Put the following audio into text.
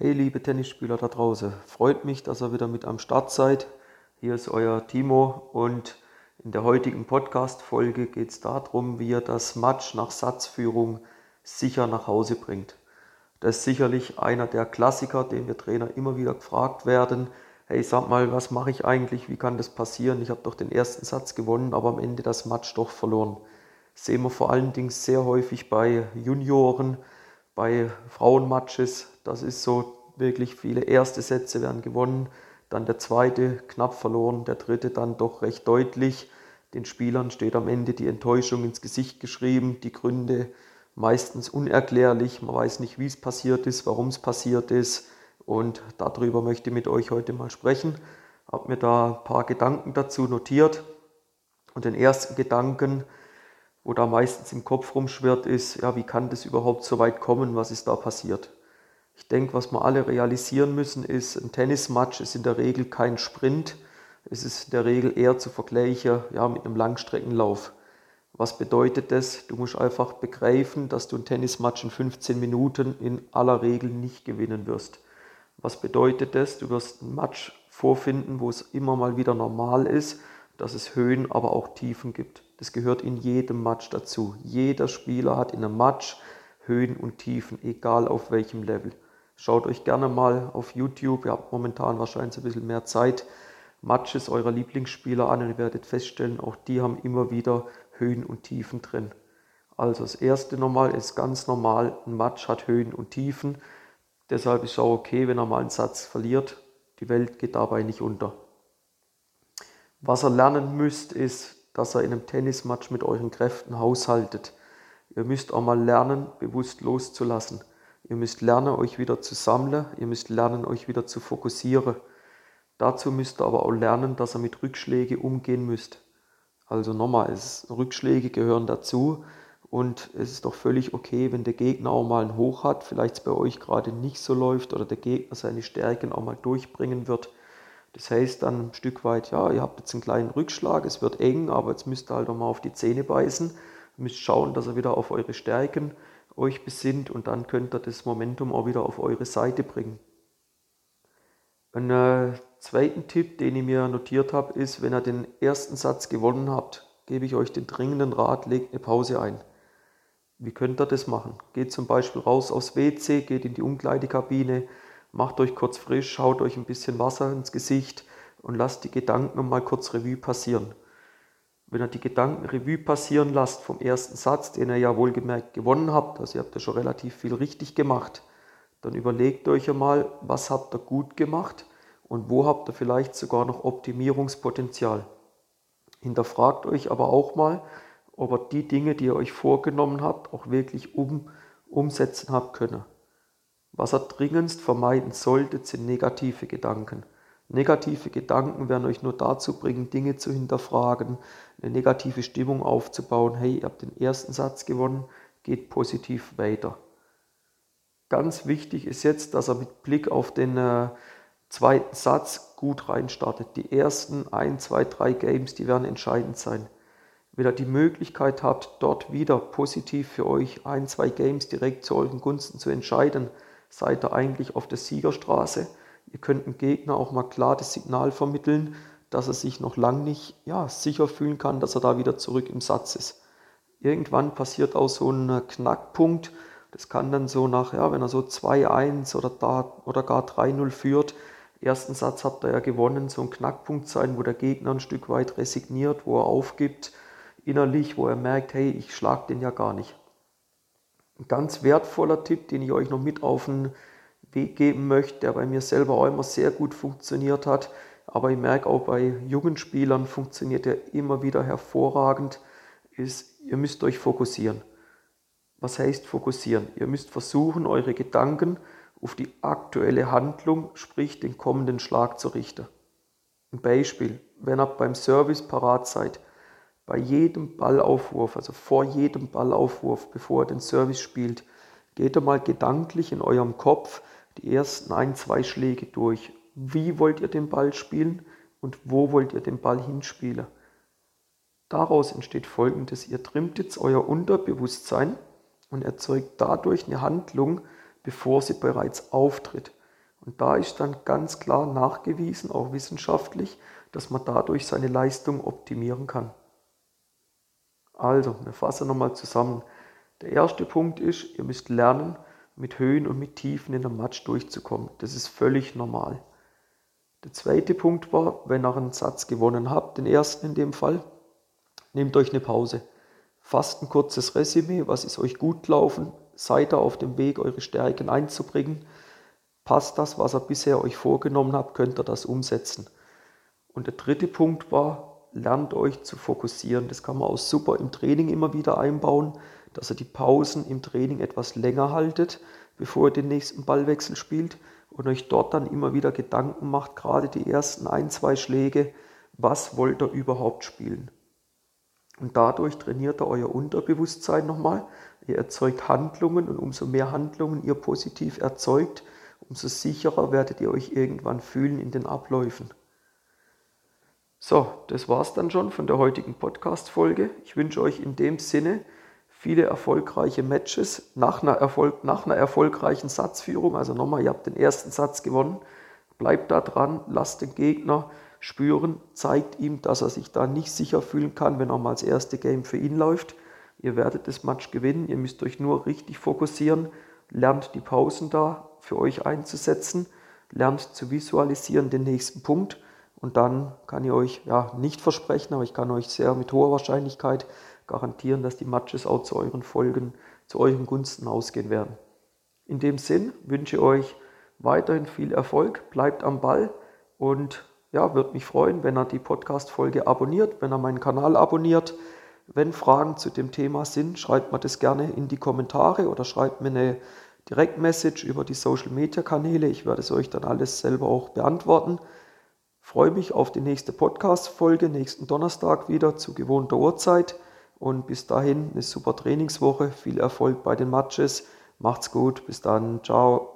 Hey liebe Tennisspieler da draußen, freut mich, dass ihr wieder mit am Start seid. Hier ist euer Timo und in der heutigen Podcast-Folge geht es darum, wie ihr das Match nach Satzführung sicher nach Hause bringt. Das ist sicherlich einer der Klassiker, den wir Trainer immer wieder gefragt werden. Hey, sag mal, was mache ich eigentlich? Wie kann das passieren? Ich habe doch den ersten Satz gewonnen, aber am Ende das Match doch verloren. Das sehen wir vor allen Dingen sehr häufig bei Junioren, bei Frauenmatches, das ist so wirklich viele erste Sätze werden gewonnen, dann der zweite knapp verloren, der dritte dann doch recht deutlich. Den Spielern steht am Ende die Enttäuschung ins Gesicht geschrieben, die Gründe meistens unerklärlich, man weiß nicht, wie es passiert ist, warum es passiert ist und darüber möchte ich mit euch heute mal sprechen. Habe mir da ein paar Gedanken dazu notiert und den ersten Gedanken, wo da meistens im Kopf rumschwirrt, ist, ja, wie kann das überhaupt so weit kommen, was ist da passiert? Ich denke, was wir alle realisieren müssen, ist, ein Tennismatch ist in der Regel kein Sprint, es ist in der Regel eher zu vergleichen ja, mit einem Langstreckenlauf. Was bedeutet das? Du musst einfach begreifen, dass du ein Tennismatch in 15 Minuten in aller Regel nicht gewinnen wirst. Was bedeutet das? Du wirst ein Match vorfinden, wo es immer mal wieder normal ist, dass es Höhen, aber auch Tiefen gibt. Das gehört in jedem Match dazu. Jeder Spieler hat in einem Match Höhen und Tiefen, egal auf welchem Level. Schaut euch gerne mal auf YouTube, ihr habt momentan wahrscheinlich ein bisschen mehr Zeit, Matches eurer Lieblingsspieler an und ihr werdet feststellen, auch die haben immer wieder Höhen und Tiefen drin. Also das erste nochmal ist ganz normal, ein Match hat Höhen und Tiefen. Deshalb ist es auch okay, wenn er mal einen Satz verliert. Die Welt geht dabei nicht unter. Was ihr lernen müsst, ist, dass ihr in einem Tennismatch mit euren Kräften haushaltet. Ihr müsst auch mal lernen, bewusst loszulassen. Ihr müsst lernen, euch wieder zu sammeln. Ihr müsst lernen, euch wieder zu fokussieren. Dazu müsst ihr aber auch lernen, dass ihr mit Rückschlägen umgehen müsst. Also nochmal, es, Rückschläge gehören dazu und es ist doch völlig okay, wenn der Gegner auch mal ein Hoch hat, vielleicht es bei euch gerade nicht so läuft oder der Gegner seine Stärken auch mal durchbringen wird. Das heißt dann ein Stück weit, ja, ihr habt jetzt einen kleinen Rückschlag, es wird eng, aber jetzt müsst ihr halt auch mal auf die Zähne beißen, ihr müsst schauen, dass ihr wieder auf eure Stärken euch besinnt und dann könnt ihr das Momentum auch wieder auf eure Seite bringen. Ein äh, zweiten Tipp, den ich mir notiert habe, ist, wenn ihr den ersten Satz gewonnen habt, gebe ich euch den dringenden Rat, legt eine Pause ein. Wie könnt ihr das machen? Geht zum Beispiel raus aufs WC, geht in die Umkleidekabine, macht euch kurz frisch, schaut euch ein bisschen Wasser ins Gesicht und lasst die Gedanken mal kurz Revue passieren. Wenn ihr die Gedanken Revue passieren lasst vom ersten Satz, den ihr ja wohlgemerkt gewonnen habt, also ihr habt ja schon relativ viel richtig gemacht, dann überlegt euch einmal, was habt ihr gut gemacht und wo habt ihr vielleicht sogar noch Optimierungspotenzial. Hinterfragt euch aber auch mal, ob ihr die Dinge, die ihr euch vorgenommen habt, auch wirklich um, umsetzen habt können. Was ihr dringendst vermeiden solltet, sind negative Gedanken. Negative Gedanken werden euch nur dazu bringen, Dinge zu hinterfragen, eine negative Stimmung aufzubauen. Hey, ihr habt den ersten Satz gewonnen, geht positiv weiter. Ganz wichtig ist jetzt, dass er mit Blick auf den äh, zweiten Satz gut reinstartet. Die ersten ein, zwei, drei Games, die werden entscheidend sein. Wenn ihr die Möglichkeit habt, dort wieder positiv für euch ein, zwei Games direkt zu euren Gunsten zu entscheiden, seid ihr eigentlich auf der Siegerstraße. Ihr könnt dem Gegner auch mal klar das Signal vermitteln, dass er sich noch lang nicht ja, sicher fühlen kann, dass er da wieder zurück im Satz ist. Irgendwann passiert auch so ein Knackpunkt. Das kann dann so nach, ja, wenn er so 2-1 oder, oder gar 3-0 führt, ersten Satz habt ihr ja gewonnen, so ein Knackpunkt sein, wo der Gegner ein Stück weit resigniert, wo er aufgibt innerlich, wo er merkt, hey, ich schlag den ja gar nicht. Ein ganz wertvoller Tipp, den ich euch noch mit auf den Weg geben möchte, der bei mir selber auch immer sehr gut funktioniert hat, aber ich merke auch bei jungen Spielern funktioniert er immer wieder hervorragend, ist, ihr müsst euch fokussieren. Was heißt fokussieren? Ihr müsst versuchen, eure Gedanken auf die aktuelle Handlung, sprich den kommenden Schlag zu richten. Ein Beispiel, wenn ihr beim Service parat seid, bei jedem Ballaufwurf, also vor jedem Ballaufwurf, bevor ihr den Service spielt, geht ihr mal gedanklich in eurem Kopf die ersten ein, zwei Schläge durch. Wie wollt ihr den Ball spielen und wo wollt ihr den Ball hinspielen? Daraus entsteht folgendes, ihr trimmt jetzt euer Unterbewusstsein und erzeugt dadurch eine Handlung, bevor sie bereits auftritt. Und da ist dann ganz klar nachgewiesen, auch wissenschaftlich, dass man dadurch seine Leistung optimieren kann. Also, wir fassen nochmal zusammen. Der erste Punkt ist, ihr müsst lernen, mit Höhen und mit Tiefen in der Match durchzukommen. Das ist völlig normal. Der zweite Punkt war, wenn ihr einen Satz gewonnen habt, den ersten in dem Fall, nehmt euch eine Pause. Fasst ein kurzes Resümee, was ist euch gut gelaufen, seid ihr auf dem Weg, eure Stärken einzubringen. Passt das, was ihr bisher euch vorgenommen habt, könnt ihr das umsetzen. Und der dritte Punkt war, lernt euch zu fokussieren. Das kann man auch super im Training immer wieder einbauen dass ihr die Pausen im Training etwas länger haltet, bevor ihr den nächsten Ballwechsel spielt und euch dort dann immer wieder Gedanken macht, gerade die ersten ein, zwei Schläge, was wollt ihr überhaupt spielen. Und dadurch trainiert ihr euer Unterbewusstsein nochmal. Ihr erzeugt Handlungen und umso mehr Handlungen ihr positiv erzeugt, umso sicherer werdet ihr euch irgendwann fühlen in den Abläufen. So, das war's dann schon von der heutigen Podcast-Folge. Ich wünsche euch in dem Sinne viele erfolgreiche Matches nach einer, Erfolg, nach einer erfolgreichen Satzführung. Also nochmal, ihr habt den ersten Satz gewonnen. Bleibt da dran, lasst den Gegner spüren, zeigt ihm, dass er sich da nicht sicher fühlen kann, wenn er mal das erste Game für ihn läuft. Ihr werdet das Match gewinnen, ihr müsst euch nur richtig fokussieren, lernt die Pausen da für euch einzusetzen, lernt zu visualisieren den nächsten Punkt und dann kann ich euch ja nicht versprechen, aber ich kann euch sehr mit hoher Wahrscheinlichkeit garantieren, dass die Matches auch zu euren Folgen, zu euren Gunsten ausgehen werden. In dem Sinn wünsche ich euch weiterhin viel Erfolg, bleibt am Ball und ja, würde mich freuen, wenn ihr die Podcast-Folge abonniert, wenn ihr meinen Kanal abonniert. Wenn Fragen zu dem Thema sind, schreibt mir das gerne in die Kommentare oder schreibt mir eine Direktmessage über die Social Media Kanäle. Ich werde es euch dann alles selber auch beantworten. Freue mich auf die nächste Podcast-Folge, nächsten Donnerstag wieder zu gewohnter Uhrzeit. Und bis dahin eine super Trainingswoche, viel Erfolg bei den Matches. Macht's gut, bis dann, ciao.